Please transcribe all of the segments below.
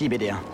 Merci, BD1.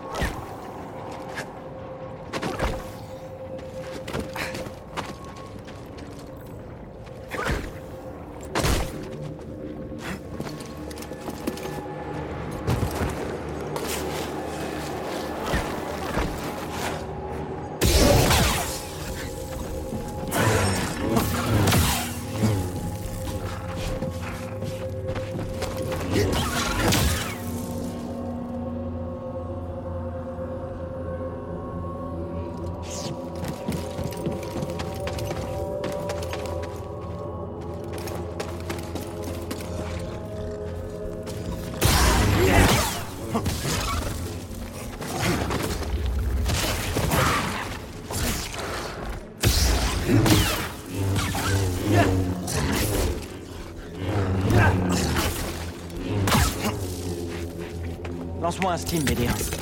Lance-moi un Steam, BD1.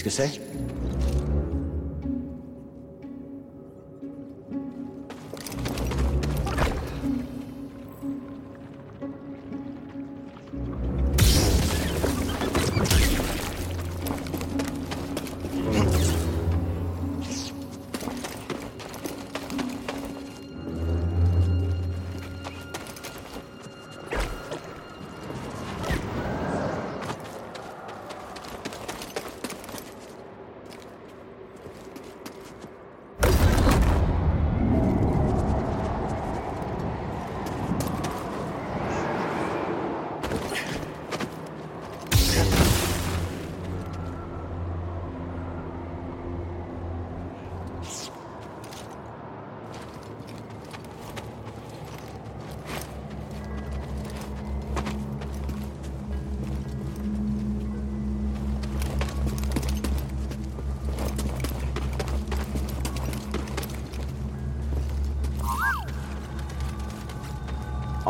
Qu'est-ce que c'est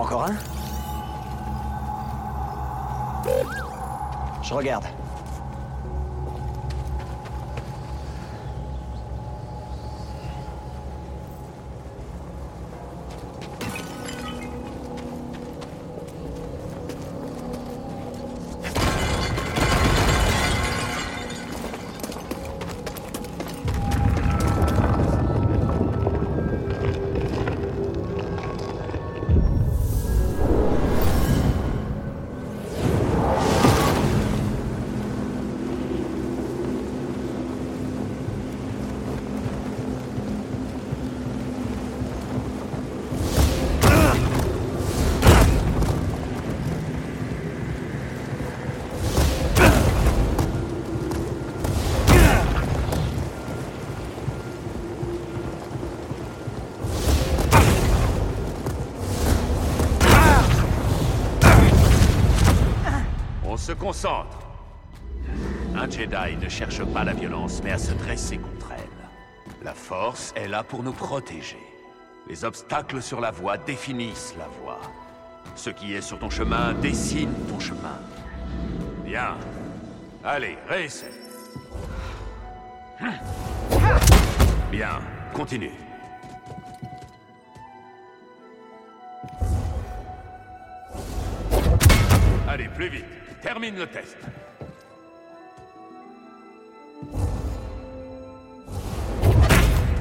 Encore un Je regarde. Concentre. Un Jedi ne cherche pas la violence, mais à se dresser contre elle. La Force est là pour nous protéger. Les obstacles sur la voie définissent la voie. Ce qui est sur ton chemin dessine ton chemin. Bien. Allez, réessaie. Bien, continue. Allez, plus vite. Termine le test.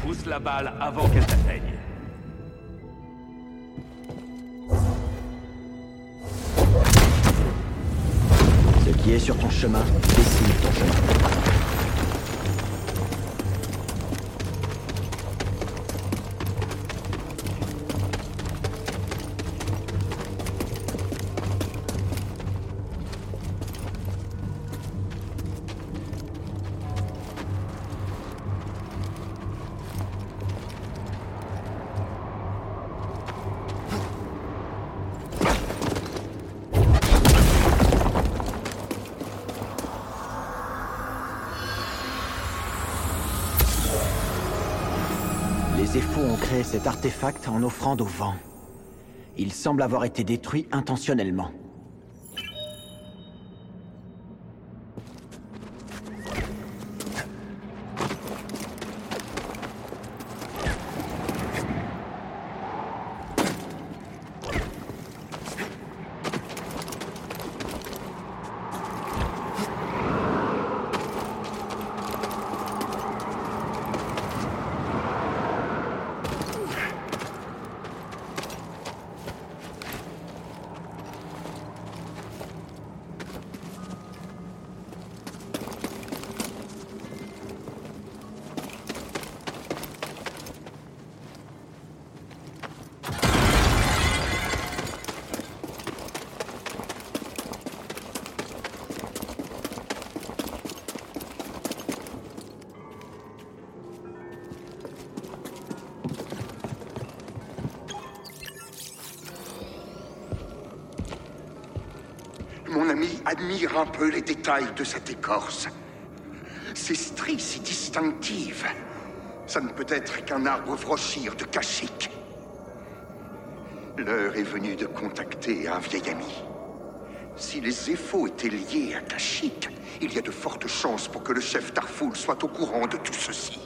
Pousse la balle avant qu'elle t'atteigne. Ce qui est sur ton chemin dessine ton chemin. Cet artefact en offrande au vent. Il semble avoir été détruit intentionnellement. Admire un peu les détails de cette écorce. Ces stries si distinctives. Ça ne peut être qu'un arbre frochir de Kashyyyk. L'heure est venue de contacter un vieil ami. Si les Éphos étaient liés à Kashyyyk, il y a de fortes chances pour que le chef Tarfoul soit au courant de tout ceci.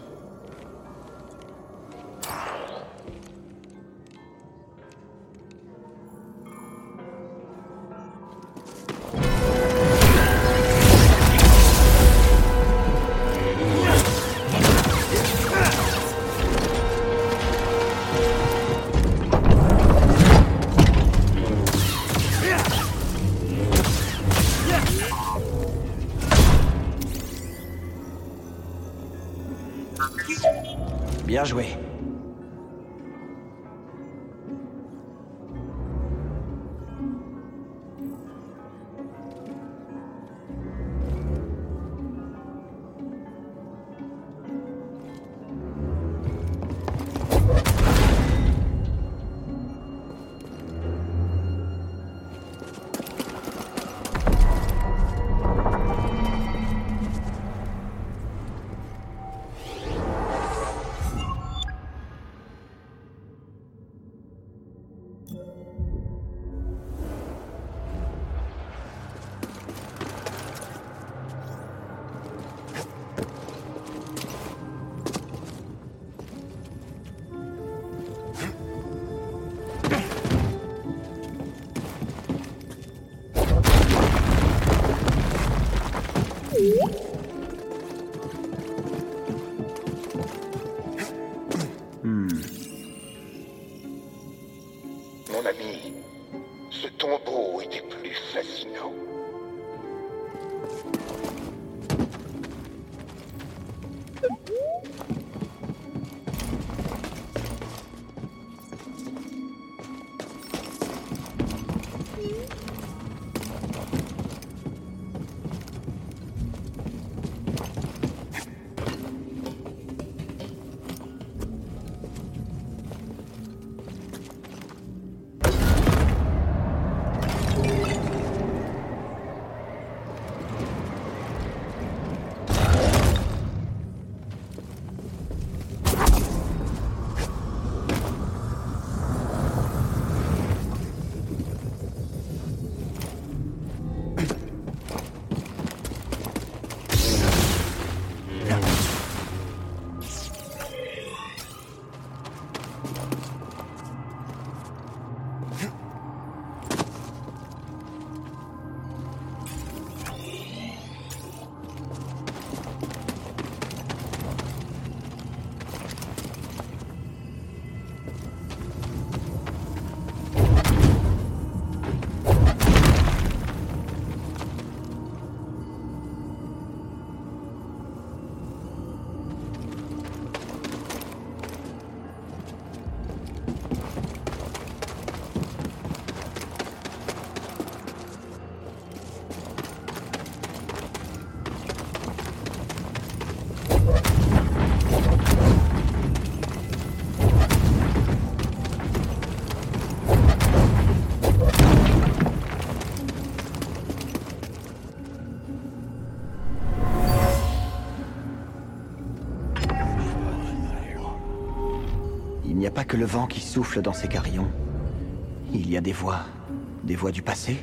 Bien joué. Que le vent qui souffle dans ces carillons, il y a des voix, des voix du passé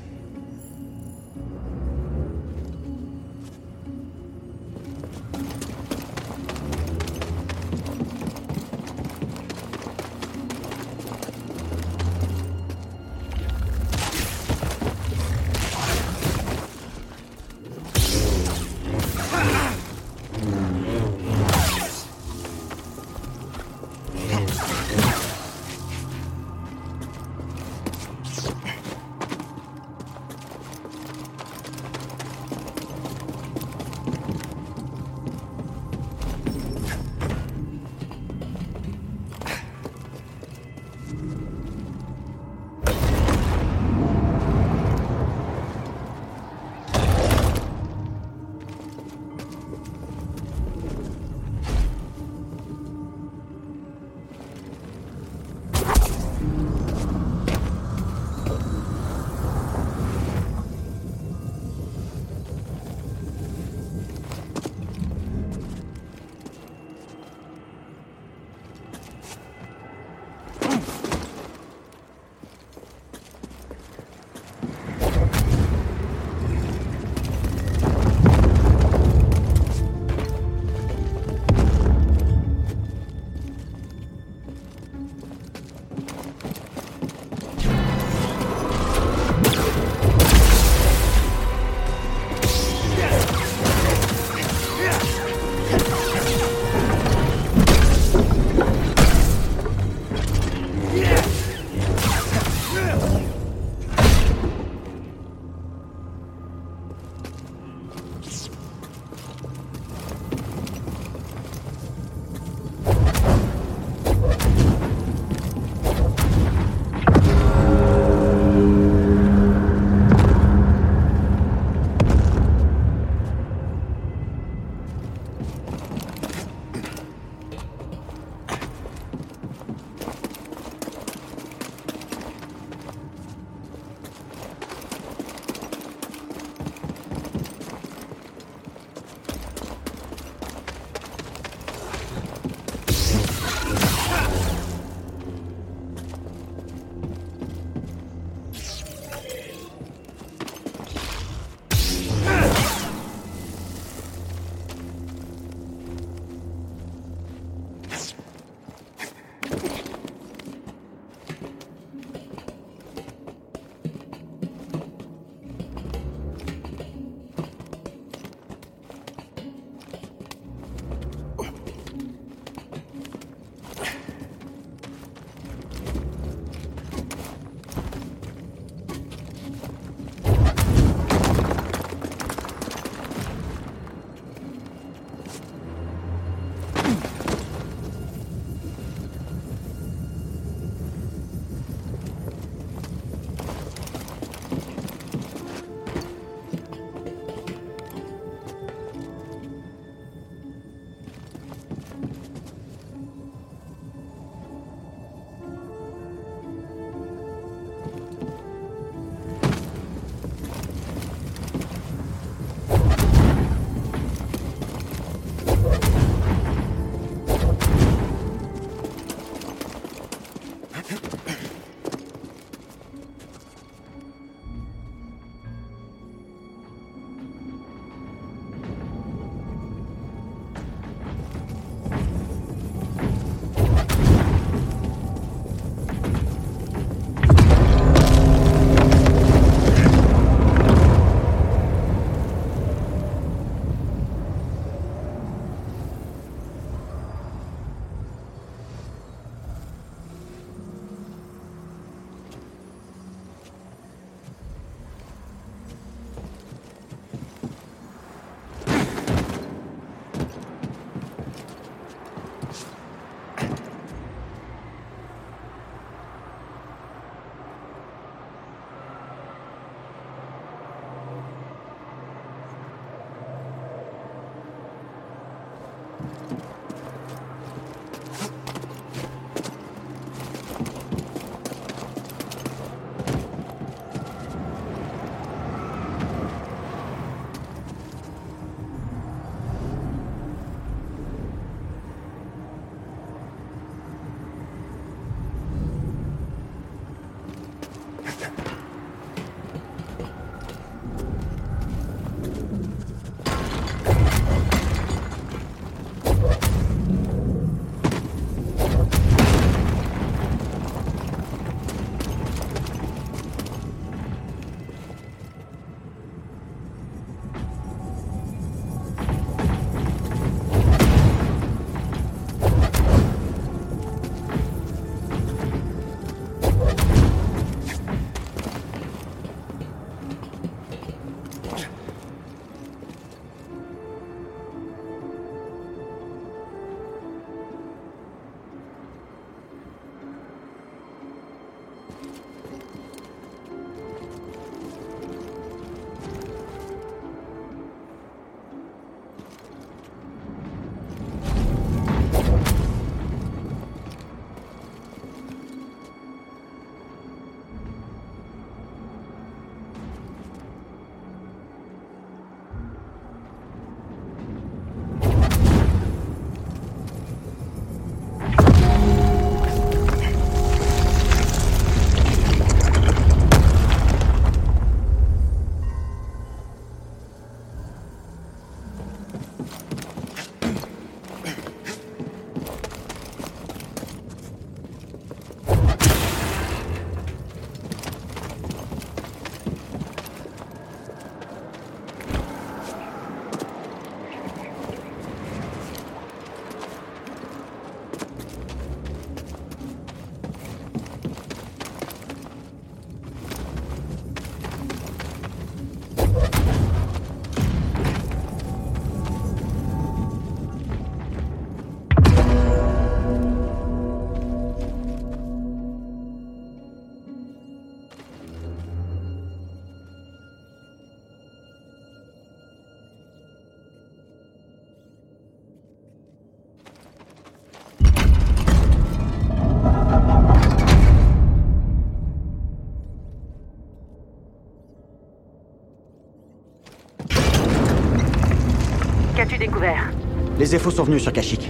Les EFO sont venus sur Kashyyyk.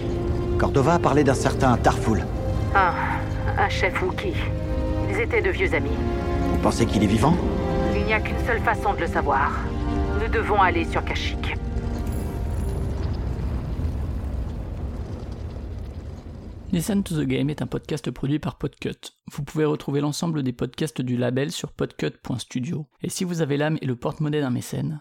Cordova a parlé d'un certain Tarful. Ah, un chef Wookie. Ils étaient de vieux amis. Vous pensez qu'il est vivant Il n'y a qu'une seule façon de le savoir. Nous devons aller sur Kashyyyk. Listen to the Game est un podcast produit par Podcut. Vous pouvez retrouver l'ensemble des podcasts du label sur podcut.studio. Et si vous avez l'âme et le porte-monnaie d'un mécène,